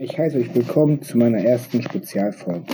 Ich heiße euch willkommen zu meiner ersten Spezialfolge.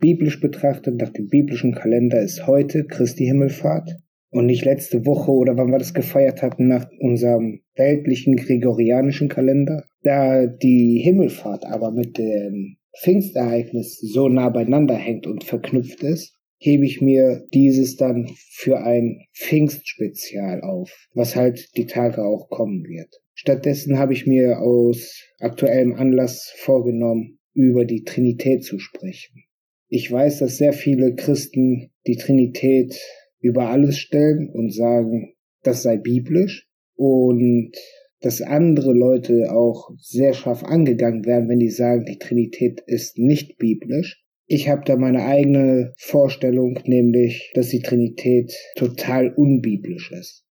Biblisch betrachtet, nach dem biblischen Kalender ist heute Christi Himmelfahrt und nicht letzte Woche oder wann wir das gefeiert hatten nach unserem weltlichen gregorianischen Kalender. Da die Himmelfahrt aber mit dem Pfingstereignis so nah beieinander hängt und verknüpft ist, hebe ich mir dieses dann für ein Pfingstspezial auf, was halt die Tage auch kommen wird. Stattdessen habe ich mir aus aktuellem Anlass vorgenommen, über die Trinität zu sprechen. Ich weiß, dass sehr viele Christen die Trinität über alles stellen und sagen, das sei biblisch und dass andere Leute auch sehr scharf angegangen werden, wenn die sagen, die Trinität ist nicht biblisch. Ich habe da meine eigene Vorstellung, nämlich, dass die Trinität total unbiblisch ist.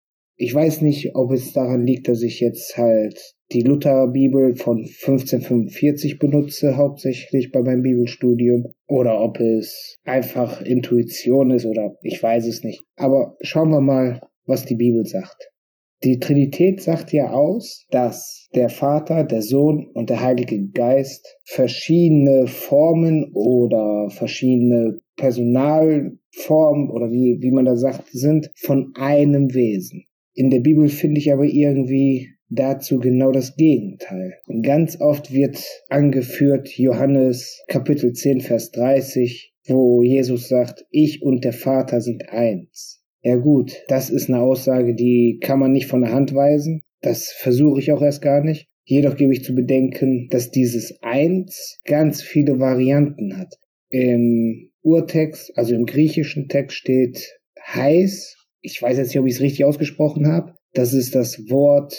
Ich weiß nicht, ob es daran liegt, dass ich jetzt halt die Lutherbibel von 1545 benutze, hauptsächlich bei meinem Bibelstudium, oder ob es einfach Intuition ist oder ich weiß es nicht. Aber schauen wir mal, was die Bibel sagt. Die Trinität sagt ja aus, dass der Vater, der Sohn und der Heilige Geist verschiedene Formen oder verschiedene Personalformen oder wie, wie man da sagt, sind von einem Wesen. In der Bibel finde ich aber irgendwie dazu genau das Gegenteil. Ganz oft wird angeführt Johannes Kapitel 10 Vers 30, wo Jesus sagt, ich und der Vater sind eins. Ja gut, das ist eine Aussage, die kann man nicht von der Hand weisen. Das versuche ich auch erst gar nicht. Jedoch gebe ich zu bedenken, dass dieses Eins ganz viele Varianten hat. Im Urtext, also im griechischen Text steht heiß ich weiß jetzt nicht, ob ich es richtig ausgesprochen habe. Das ist das Wort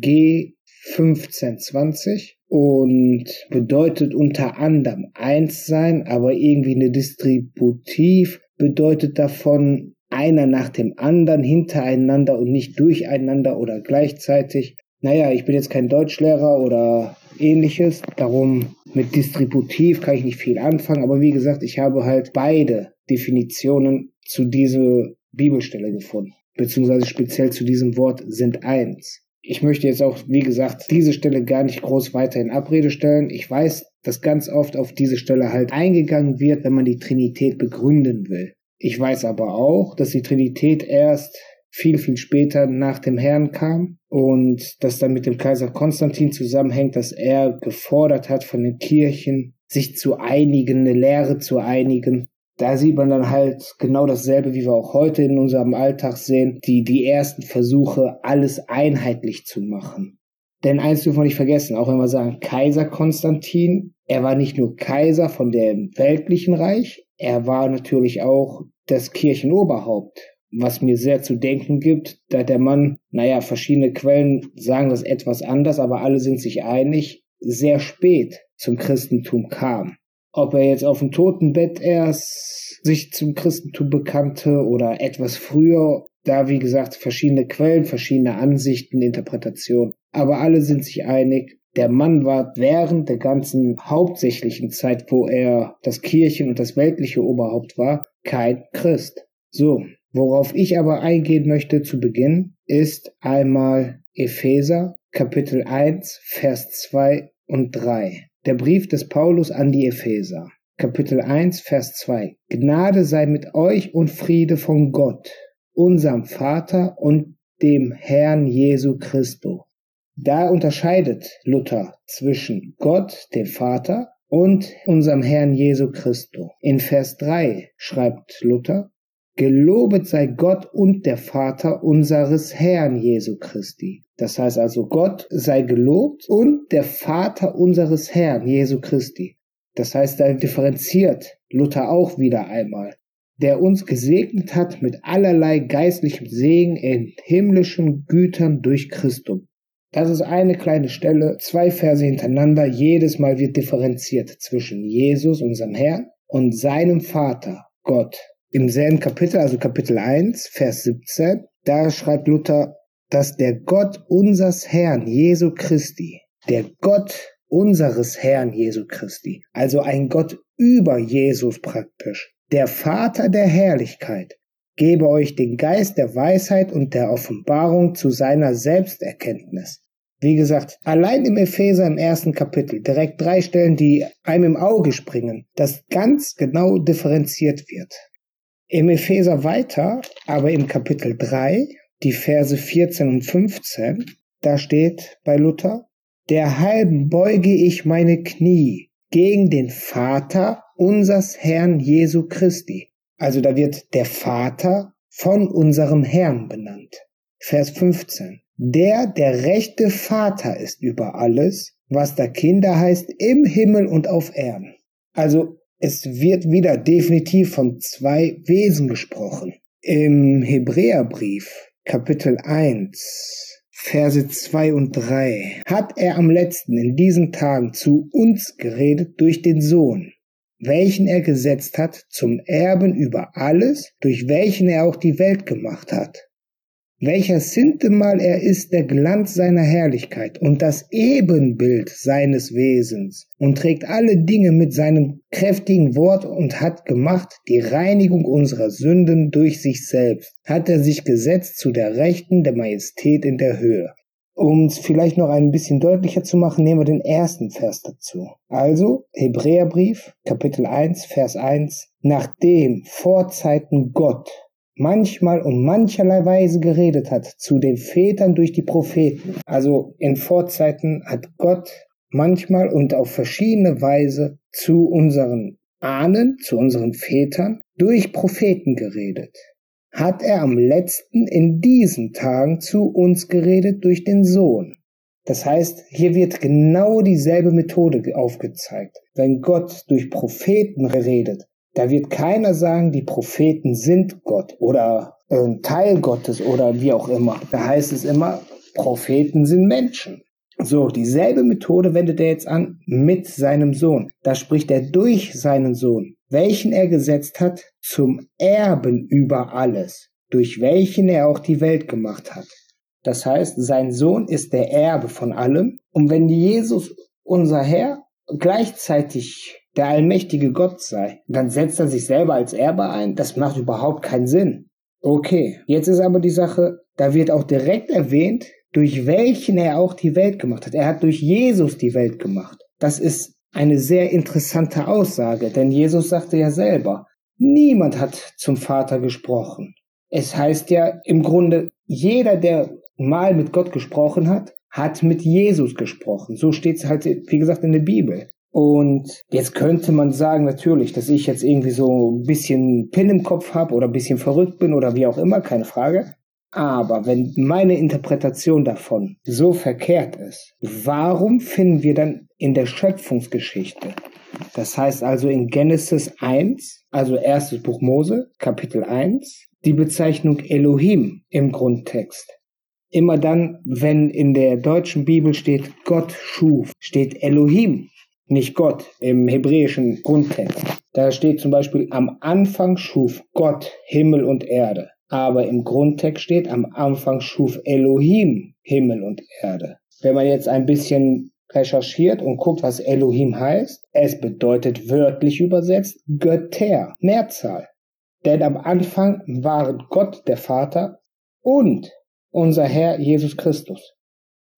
G1520 und bedeutet unter anderem eins sein, aber irgendwie eine Distributiv bedeutet davon einer nach dem anderen, hintereinander und nicht durcheinander oder gleichzeitig. Naja, ich bin jetzt kein Deutschlehrer oder ähnliches, darum mit Distributiv kann ich nicht viel anfangen, aber wie gesagt, ich habe halt beide Definitionen zu dieser Bibelstelle gefunden, beziehungsweise speziell zu diesem Wort sind eins. Ich möchte jetzt auch, wie gesagt, diese Stelle gar nicht groß weiter in Abrede stellen. Ich weiß, dass ganz oft auf diese Stelle halt eingegangen wird, wenn man die Trinität begründen will. Ich weiß aber auch, dass die Trinität erst viel, viel später nach dem Herrn kam und das dann mit dem Kaiser Konstantin zusammenhängt, dass er gefordert hat von den Kirchen, sich zu einigen, eine Lehre zu einigen, da sieht man dann halt genau dasselbe, wie wir auch heute in unserem Alltag sehen, die, die ersten Versuche, alles einheitlich zu machen. Denn eins dürfen wir nicht vergessen, auch wenn wir sagen Kaiser Konstantin, er war nicht nur Kaiser von dem weltlichen Reich, er war natürlich auch das Kirchenoberhaupt, was mir sehr zu denken gibt, da der Mann, naja, verschiedene Quellen sagen das etwas anders, aber alle sind sich einig, sehr spät zum Christentum kam. Ob er jetzt auf dem Totenbett erst sich zum Christentum bekannte oder etwas früher, da wie gesagt verschiedene Quellen, verschiedene Ansichten, Interpretationen. Aber alle sind sich einig, der Mann war während der ganzen hauptsächlichen Zeit, wo er das Kirchen- und das weltliche Oberhaupt war, kein Christ. So, worauf ich aber eingehen möchte zu Beginn, ist einmal Epheser Kapitel 1, Vers 2 und 3. Der Brief des Paulus an die Epheser, Kapitel 1, Vers 2. Gnade sei mit euch und Friede von Gott, unserem Vater und dem Herrn Jesu Christo. Da unterscheidet Luther zwischen Gott, dem Vater, und unserem Herrn Jesu Christo. In Vers 3 schreibt Luther, Gelobet sei Gott und der Vater unseres Herrn Jesu Christi, das heißt also, Gott sei gelobt und der Vater unseres Herrn, Jesu Christi. Das heißt, da differenziert Luther auch wieder einmal, der uns gesegnet hat mit allerlei geistlichem Segen in himmlischen Gütern durch Christum. Das ist eine kleine Stelle, zwei Verse hintereinander, jedes Mal wird differenziert zwischen Jesus, unserem Herrn, und seinem Vater, Gott. Im selben Kapitel, also Kapitel 1, Vers 17, da schreibt Luther, dass der Gott unseres Herrn Jesu Christi, der Gott unseres Herrn Jesu Christi, also ein Gott über Jesus praktisch, der Vater der Herrlichkeit, gebe euch den Geist der Weisheit und der Offenbarung zu seiner Selbsterkenntnis, Wie gesagt, allein im Epheser im ersten Kapitel direkt drei Stellen, die einem im Auge springen, das ganz genau differenziert wird. Im Epheser weiter, aber im Kapitel 3, die Verse 14 und 15, da steht bei Luther, derhalben beuge ich meine Knie gegen den Vater unsers Herrn Jesu Christi. Also da wird der Vater von unserem Herrn benannt. Vers 15. Der der rechte Vater ist über alles, was da Kinder heißt, im Himmel und auf Erden. Also es wird wieder definitiv von zwei Wesen gesprochen. Im Hebräerbrief Kapitel 1 Verse 2 und 3 hat er am letzten in diesen Tagen zu uns geredet durch den Sohn, welchen er gesetzt hat zum Erben über alles, durch welchen er auch die Welt gemacht hat welcher sintemal er ist der Glanz seiner Herrlichkeit und das Ebenbild seines Wesens und trägt alle Dinge mit seinem kräftigen Wort und hat gemacht die Reinigung unserer Sünden durch sich selbst, hat er sich gesetzt zu der Rechten der Majestät in der Höhe. Um es vielleicht noch ein bisschen deutlicher zu machen, nehmen wir den ersten Vers dazu. Also Hebräerbrief, Kapitel 1, Vers 1. Nachdem vor Zeiten Gott manchmal und mancherlei Weise geredet hat zu den Vätern durch die Propheten. Also in Vorzeiten hat Gott manchmal und auf verschiedene Weise zu unseren Ahnen, zu unseren Vätern durch Propheten geredet. Hat er am letzten in diesen Tagen zu uns geredet durch den Sohn. Das heißt, hier wird genau dieselbe Methode aufgezeigt. Wenn Gott durch Propheten redet, da wird keiner sagen, die Propheten sind Gott oder ein Teil Gottes oder wie auch immer. Da heißt es immer, Propheten sind Menschen. So, dieselbe Methode wendet er jetzt an mit seinem Sohn. Da spricht er durch seinen Sohn, welchen er gesetzt hat zum Erben über alles, durch welchen er auch die Welt gemacht hat. Das heißt, sein Sohn ist der Erbe von allem. Und wenn Jesus, unser Herr, gleichzeitig der allmächtige Gott sei. Dann setzt er sich selber als Erbe ein. Das macht überhaupt keinen Sinn. Okay, jetzt ist aber die Sache, da wird auch direkt erwähnt, durch welchen er auch die Welt gemacht hat. Er hat durch Jesus die Welt gemacht. Das ist eine sehr interessante Aussage, denn Jesus sagte ja selber, niemand hat zum Vater gesprochen. Es heißt ja im Grunde, jeder, der mal mit Gott gesprochen hat, hat mit Jesus gesprochen. So steht es halt, wie gesagt, in der Bibel. Und jetzt könnte man sagen, natürlich, dass ich jetzt irgendwie so ein bisschen Pin im Kopf habe oder ein bisschen verrückt bin oder wie auch immer, keine Frage. Aber wenn meine Interpretation davon so verkehrt ist, warum finden wir dann in der Schöpfungsgeschichte, das heißt also in Genesis 1, also erstes Buch Mose, Kapitel 1, die Bezeichnung Elohim im Grundtext? Immer dann, wenn in der deutschen Bibel steht Gott schuf, steht Elohim nicht Gott im hebräischen Grundtext. Da steht zum Beispiel, am Anfang schuf Gott Himmel und Erde. Aber im Grundtext steht, am Anfang schuf Elohim Himmel und Erde. Wenn man jetzt ein bisschen recherchiert und guckt, was Elohim heißt, es bedeutet wörtlich übersetzt Götter, Mehrzahl. Denn am Anfang waren Gott der Vater und unser Herr Jesus Christus,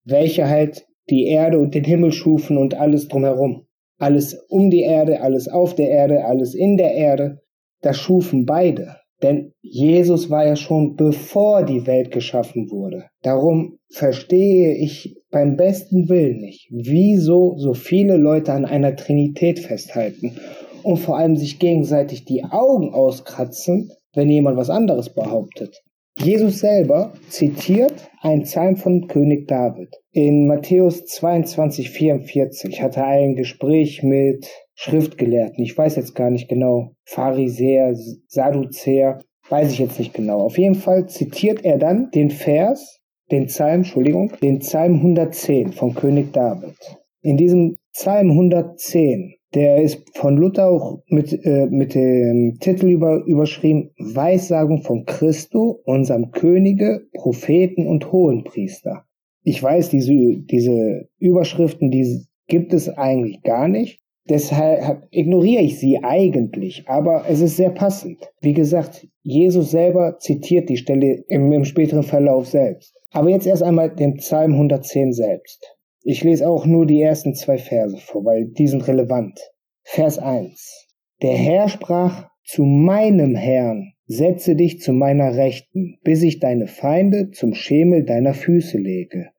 welcher halt die Erde und den Himmel schufen und alles drumherum. Alles um die Erde, alles auf der Erde, alles in der Erde, das schufen beide. Denn Jesus war ja schon bevor die Welt geschaffen wurde. Darum verstehe ich beim besten Willen nicht, wieso so viele Leute an einer Trinität festhalten und vor allem sich gegenseitig die Augen auskratzen, wenn jemand was anderes behauptet. Jesus selber zitiert einen Psalm von König David. In Matthäus 22, 44 hat er ein Gespräch mit Schriftgelehrten. Ich weiß jetzt gar nicht genau. Pharisäer, Sadduzäer, weiß ich jetzt nicht genau. Auf jeden Fall zitiert er dann den Vers, den Psalm, Entschuldigung, den Psalm 110 von König David. In diesem Psalm 110 der ist von Luther auch mit, äh, mit dem Titel über, überschrieben Weissagung von Christo, unserem Könige, Propheten und Hohenpriester. Ich weiß, diese, diese Überschriften, die gibt es eigentlich gar nicht. Deshalb ignoriere ich sie eigentlich, aber es ist sehr passend. Wie gesagt, Jesus selber zitiert die Stelle im, im späteren Verlauf selbst. Aber jetzt erst einmal den Psalm 110 selbst. Ich lese auch nur die ersten zwei Verse vor, weil die sind relevant. Vers 1. Der Herr sprach zu meinem Herrn, setze dich zu meiner Rechten, bis ich deine Feinde zum Schemel deiner Füße lege.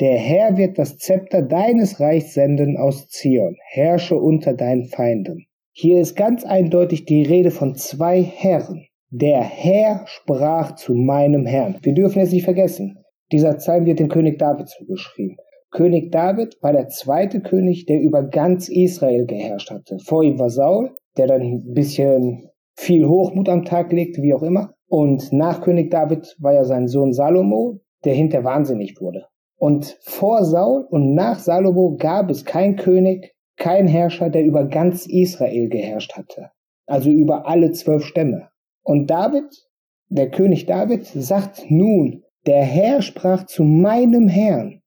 Der Herr wird das Zepter deines Reichs senden aus Zion, herrsche unter deinen Feinden. Hier ist ganz eindeutig die Rede von zwei Herren. Der Herr sprach zu meinem Herrn. Wir dürfen es nicht vergessen. Dieser Psalm wird dem König David zugeschrieben. König David war der zweite König, der über ganz Israel geherrscht hatte. Vor ihm war Saul, der dann ein bisschen viel Hochmut am Tag legte, wie auch immer. Und nach König David war ja sein Sohn Salomo, der hinter wahnsinnig wurde. Und vor Saul und nach Salomo gab es kein König, kein Herrscher, der über ganz Israel geherrscht hatte. Also über alle zwölf Stämme. Und David, der König David, sagt nun, der Herr sprach zu meinem Herrn.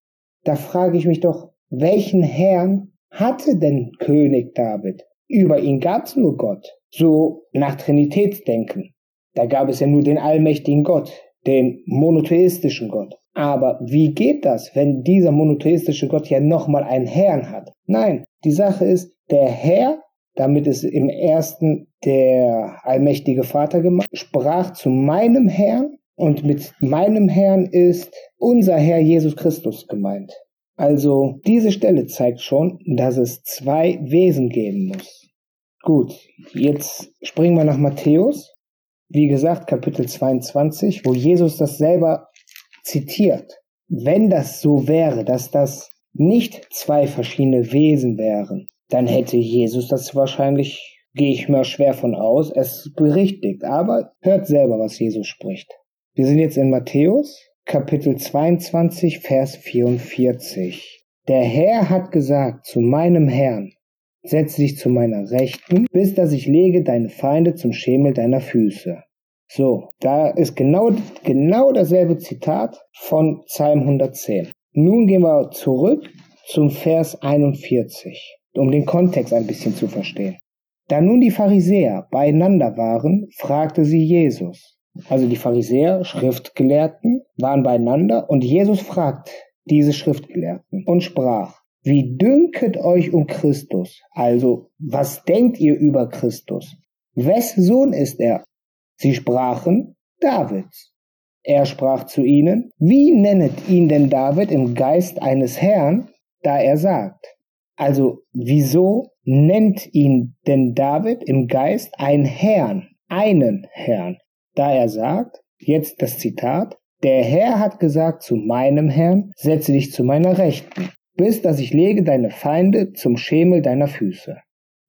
Da frage ich mich doch, welchen Herrn hatte denn König David? Über ihn gab's nur Gott. So nach Trinitätsdenken. Da gab es ja nur den allmächtigen Gott, den monotheistischen Gott. Aber wie geht das, wenn dieser monotheistische Gott ja nochmal einen Herrn hat? Nein, die Sache ist, der Herr, damit ist im ersten der allmächtige Vater gemacht, sprach zu meinem Herrn und mit meinem Herrn ist unser Herr Jesus Christus gemeint. Also diese Stelle zeigt schon, dass es zwei Wesen geben muss. Gut, jetzt springen wir nach Matthäus. Wie gesagt, Kapitel 22, wo Jesus das selber zitiert. Wenn das so wäre, dass das nicht zwei verschiedene Wesen wären, dann hätte Jesus das wahrscheinlich, gehe ich mal schwer von aus, es berichtigt. Aber hört selber, was Jesus spricht. Wir sind jetzt in Matthäus, Kapitel 22, Vers 44. Der Herr hat gesagt zu meinem Herrn, Setze dich zu meiner Rechten, bis dass ich lege deine Feinde zum Schemel deiner Füße. So, da ist genau, genau dasselbe Zitat von Psalm 110. Nun gehen wir zurück zum Vers 41, um den Kontext ein bisschen zu verstehen. Da nun die Pharisäer beieinander waren, fragte sie Jesus. Also die Pharisäer, Schriftgelehrten, waren beieinander und Jesus fragt diese Schriftgelehrten und sprach, wie dünket euch um Christus? Also, was denkt ihr über Christus? Wes Sohn ist er? Sie sprachen, Davids. Er sprach zu ihnen, wie nennet ihn denn David im Geist eines Herrn, da er sagt? Also, wieso nennt ihn denn David im Geist ein Herrn, einen Herrn, da er sagt, jetzt das Zitat, der Herr hat gesagt zu meinem Herrn, setze dich zu meiner Rechten bis dass ich lege deine Feinde zum Schemel deiner Füße.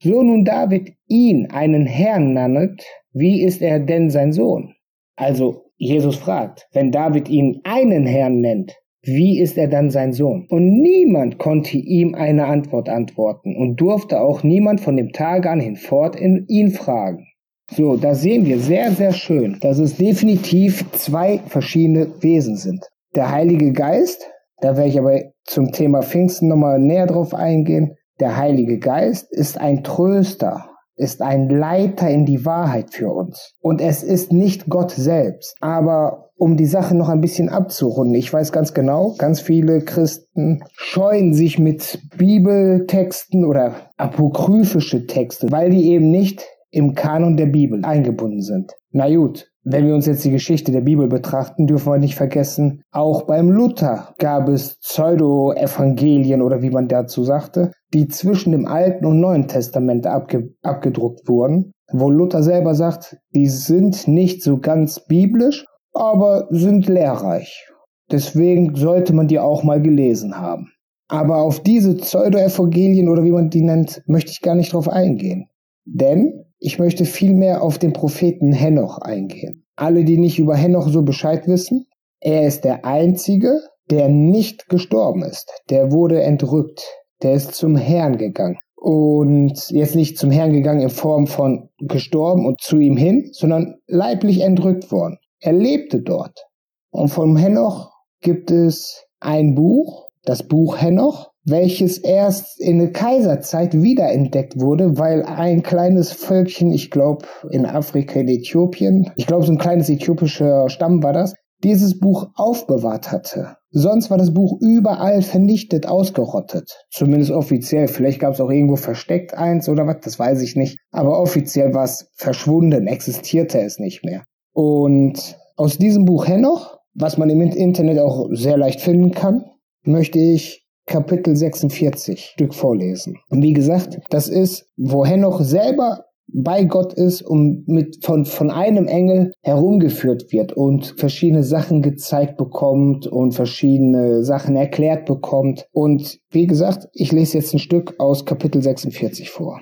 So nun David ihn einen Herrn nannet, wie ist er denn sein Sohn? Also Jesus fragt, wenn David ihn einen Herrn nennt, wie ist er dann sein Sohn? Und niemand konnte ihm eine Antwort antworten und durfte auch niemand von dem Tage an hinfort in ihn fragen. So, da sehen wir sehr, sehr schön, dass es definitiv zwei verschiedene Wesen sind. Der Heilige Geist, da werde ich aber zum Thema Pfingsten nochmal näher drauf eingehen. Der Heilige Geist ist ein Tröster, ist ein Leiter in die Wahrheit für uns. Und es ist nicht Gott selbst. Aber um die Sache noch ein bisschen abzurunden, ich weiß ganz genau, ganz viele Christen scheuen sich mit Bibeltexten oder apokryphische Texte, weil die eben nicht im Kanon der Bibel eingebunden sind. Na gut, wenn wir uns jetzt die Geschichte der Bibel betrachten, dürfen wir nicht vergessen, auch beim Luther gab es Pseudo-Evangelien oder wie man dazu sagte, die zwischen dem Alten und Neuen Testament abge abgedruckt wurden, wo Luther selber sagt, die sind nicht so ganz biblisch, aber sind lehrreich. Deswegen sollte man die auch mal gelesen haben. Aber auf diese Pseudo-Evangelien oder wie man die nennt, möchte ich gar nicht drauf eingehen. Denn ich möchte vielmehr auf den Propheten Henoch eingehen. Alle, die nicht über Henoch so Bescheid wissen, er ist der Einzige, der nicht gestorben ist. Der wurde entrückt. Der ist zum Herrn gegangen. Und jetzt nicht zum Herrn gegangen in Form von gestorben und zu ihm hin, sondern leiblich entrückt worden. Er lebte dort. Und vom Henoch gibt es ein Buch, das Buch Henoch, welches erst in der Kaiserzeit wiederentdeckt wurde, weil ein kleines Völkchen, ich glaube in Afrika, in Äthiopien, ich glaube so ein kleines äthiopischer Stamm war das, dieses Buch aufbewahrt hatte. Sonst war das Buch überall vernichtet, ausgerottet. Zumindest offiziell. Vielleicht gab es auch irgendwo versteckt eins oder was, das weiß ich nicht. Aber offiziell war es verschwunden, existierte es nicht mehr. Und aus diesem Buch Henoch, was man im Internet auch sehr leicht finden kann, möchte ich Kapitel 46 Stück vorlesen. Und wie gesagt, das ist, wo Henoch selber bei Gott ist und mit von, von einem Engel herumgeführt wird und verschiedene Sachen gezeigt bekommt und verschiedene Sachen erklärt bekommt. Und wie gesagt, ich lese jetzt ein Stück aus Kapitel 46 vor.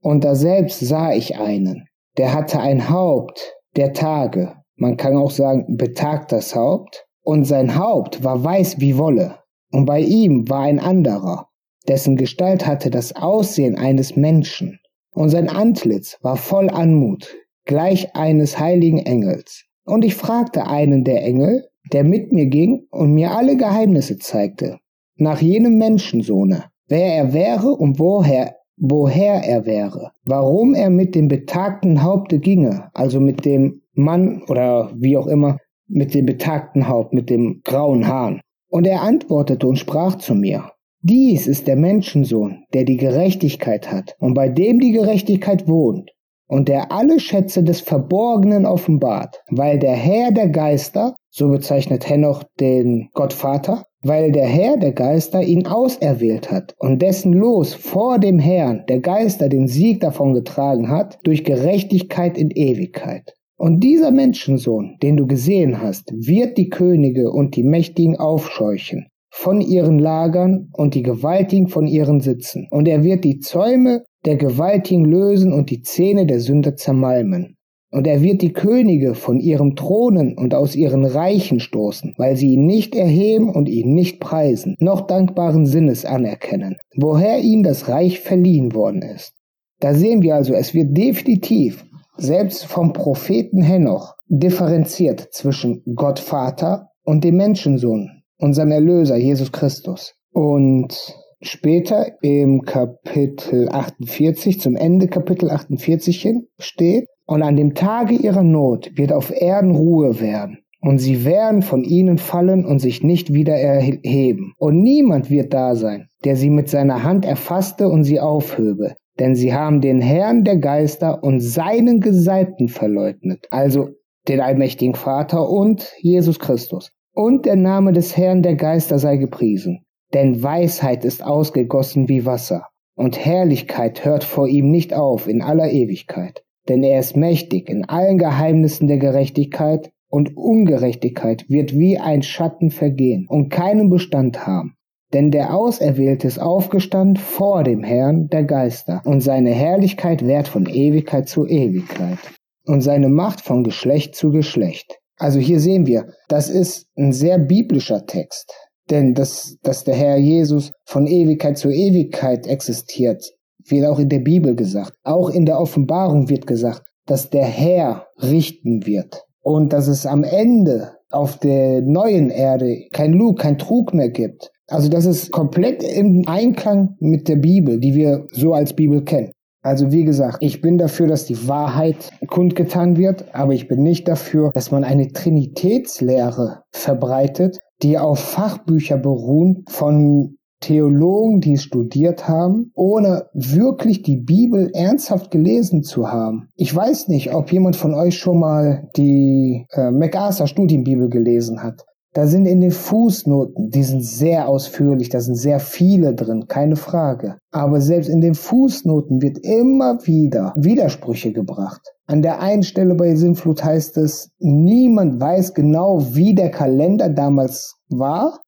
Und da selbst sah ich einen, der hatte ein Haupt der Tage, man kann auch sagen betagtes Haupt, und sein Haupt war weiß wie Wolle, und bei ihm war ein anderer, dessen Gestalt hatte das Aussehen eines Menschen und sein Antlitz war voll Anmut, gleich eines heiligen Engels. Und ich fragte einen der Engel, der mit mir ging und mir alle Geheimnisse zeigte, nach jenem Menschensohne, wer er wäre und woher, woher er wäre, warum er mit dem betagten Haupte ginge, also mit dem Mann oder wie auch immer, mit dem betagten Haupt, mit dem grauen Haaren. Und er antwortete und sprach zu mir, dies ist der Menschensohn, der die Gerechtigkeit hat und bei dem die Gerechtigkeit wohnt und der alle Schätze des Verborgenen offenbart, weil der Herr der Geister, so bezeichnet Henoch den Gottvater, weil der Herr der Geister ihn auserwählt hat und dessen Los vor dem Herrn der Geister den Sieg davon getragen hat, durch Gerechtigkeit in Ewigkeit. Und dieser Menschensohn, den du gesehen hast, wird die Könige und die Mächtigen aufscheuchen von ihren Lagern und die Gewaltigen von ihren Sitzen. Und er wird die Zäume der Gewaltigen lösen und die Zähne der Sünder zermalmen. Und er wird die Könige von ihrem Thronen und aus ihren Reichen stoßen, weil sie ihn nicht erheben und ihn nicht preisen, noch dankbaren Sinnes anerkennen, woher ihm das Reich verliehen worden ist. Da sehen wir also, es wird definitiv, selbst vom Propheten Henoch, differenziert zwischen Gott Vater und dem Menschensohn, unserem Erlöser Jesus Christus. Und später im Kapitel 48, zum Ende Kapitel 48 hin, steht, und an dem Tage ihrer Not wird auf Erden Ruhe werden. Und sie werden von ihnen fallen und sich nicht wieder erheben. Und niemand wird da sein, der sie mit seiner Hand erfasste und sie aufhöbe. Denn sie haben den Herrn der Geister und seinen Gesalbten verleugnet. Also den allmächtigen Vater und Jesus Christus. Und der Name des Herrn der Geister sei gepriesen. Denn Weisheit ist ausgegossen wie Wasser, und Herrlichkeit hört vor ihm nicht auf in aller Ewigkeit. Denn er ist mächtig in allen Geheimnissen der Gerechtigkeit, und Ungerechtigkeit wird wie ein Schatten vergehen und keinen Bestand haben. Denn der Auserwählte ist aufgestanden vor dem Herrn der Geister, und seine Herrlichkeit währt von Ewigkeit zu Ewigkeit, und seine Macht von Geschlecht zu Geschlecht. Also hier sehen wir, das ist ein sehr biblischer Text. Denn dass, dass der Herr Jesus von Ewigkeit zu Ewigkeit existiert, wird auch in der Bibel gesagt. Auch in der Offenbarung wird gesagt, dass der Herr richten wird. Und dass es am Ende auf der neuen Erde kein Lug, kein Trug mehr gibt. Also das ist komplett im Einklang mit der Bibel, die wir so als Bibel kennen. Also wie gesagt, ich bin dafür, dass die Wahrheit kundgetan wird, aber ich bin nicht dafür, dass man eine Trinitätslehre verbreitet, die auf Fachbücher beruhen von Theologen, die es studiert haben, ohne wirklich die Bibel ernsthaft gelesen zu haben. Ich weiß nicht, ob jemand von euch schon mal die äh, MacArthur Studienbibel gelesen hat. Da sind in den Fußnoten, die sind sehr ausführlich, da sind sehr viele drin, keine Frage. Aber selbst in den Fußnoten wird immer wieder Widersprüche gebracht. An der einen Stelle bei Sinnflut heißt es, niemand weiß genau, wie der Kalender damals war.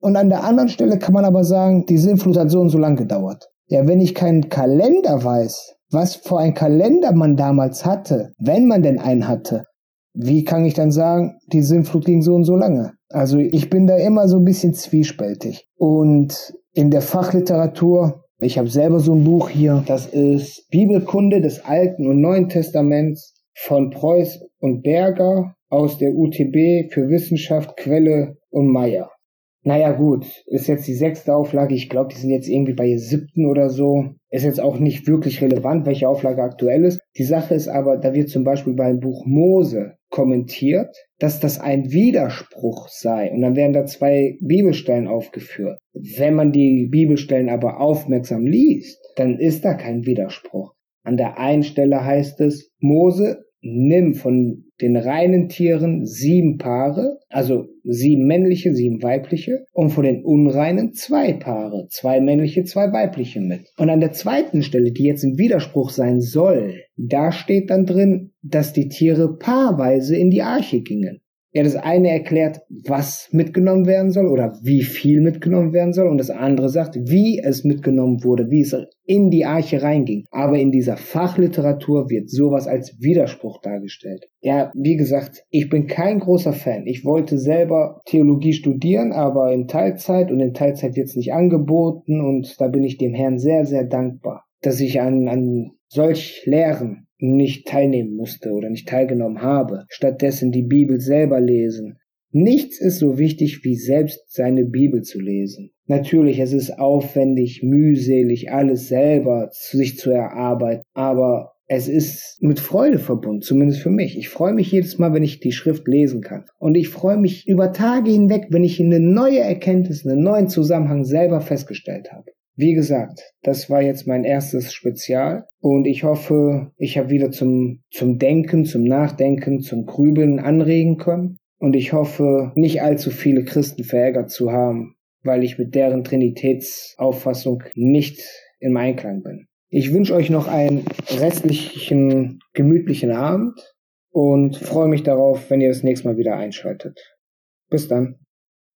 Und an der anderen Stelle kann man aber sagen, die Sinnflut hat so und so lang gedauert. Ja, wenn ich keinen Kalender weiß, was für ein Kalender man damals hatte, wenn man denn einen hatte, wie kann ich dann sagen, die Sinnflut ging so und so lange? Also ich bin da immer so ein bisschen zwiespältig. Und in der Fachliteratur, ich habe selber so ein Buch hier, das ist Bibelkunde des Alten und Neuen Testaments von Preuß und Berger aus der UTB für Wissenschaft, Quelle und Meyer. Naja gut, ist jetzt die sechste Auflage. Ich glaube, die sind jetzt irgendwie bei siebten oder so. Ist jetzt auch nicht wirklich relevant, welche Auflage aktuell ist. Die Sache ist aber, da wird zum Beispiel beim Buch Mose kommentiert, dass das ein Widerspruch sei. Und dann werden da zwei Bibelstellen aufgeführt. Wenn man die Bibelstellen aber aufmerksam liest, dann ist da kein Widerspruch. An der einen Stelle heißt es, Mose, nimm von den reinen Tieren sieben Paare, also sieben männliche, sieben weibliche, und von den unreinen zwei Paare, zwei männliche, zwei weibliche mit. Und an der zweiten Stelle, die jetzt im Widerspruch sein soll, da steht dann drin, dass die Tiere paarweise in die Arche gingen. Ja, das eine erklärt, was mitgenommen werden soll oder wie viel mitgenommen werden soll und das andere sagt, wie es mitgenommen wurde, wie es in die Arche reinging. Aber in dieser Fachliteratur wird sowas als Widerspruch dargestellt. Ja, wie gesagt, ich bin kein großer Fan. Ich wollte selber Theologie studieren, aber in Teilzeit und in Teilzeit wird es nicht angeboten und da bin ich dem Herrn sehr, sehr dankbar, dass ich an, an solch Lehren nicht teilnehmen musste oder nicht teilgenommen habe, stattdessen die Bibel selber lesen. Nichts ist so wichtig wie selbst seine Bibel zu lesen. Natürlich, es ist aufwendig, mühselig, alles selber sich zu erarbeiten, aber es ist mit Freude verbunden, zumindest für mich. Ich freue mich jedes Mal, wenn ich die Schrift lesen kann. Und ich freue mich über Tage hinweg, wenn ich eine neue Erkenntnis, einen neuen Zusammenhang selber festgestellt habe. Wie gesagt, das war jetzt mein erstes Spezial und ich hoffe, ich habe wieder zum, zum Denken, zum Nachdenken, zum Grübeln anregen können. Und ich hoffe, nicht allzu viele Christen verärgert zu haben, weil ich mit deren Trinitätsauffassung nicht im Einklang bin. Ich wünsche euch noch einen restlichen, gemütlichen Abend und freue mich darauf, wenn ihr das nächste Mal wieder einschaltet. Bis dann.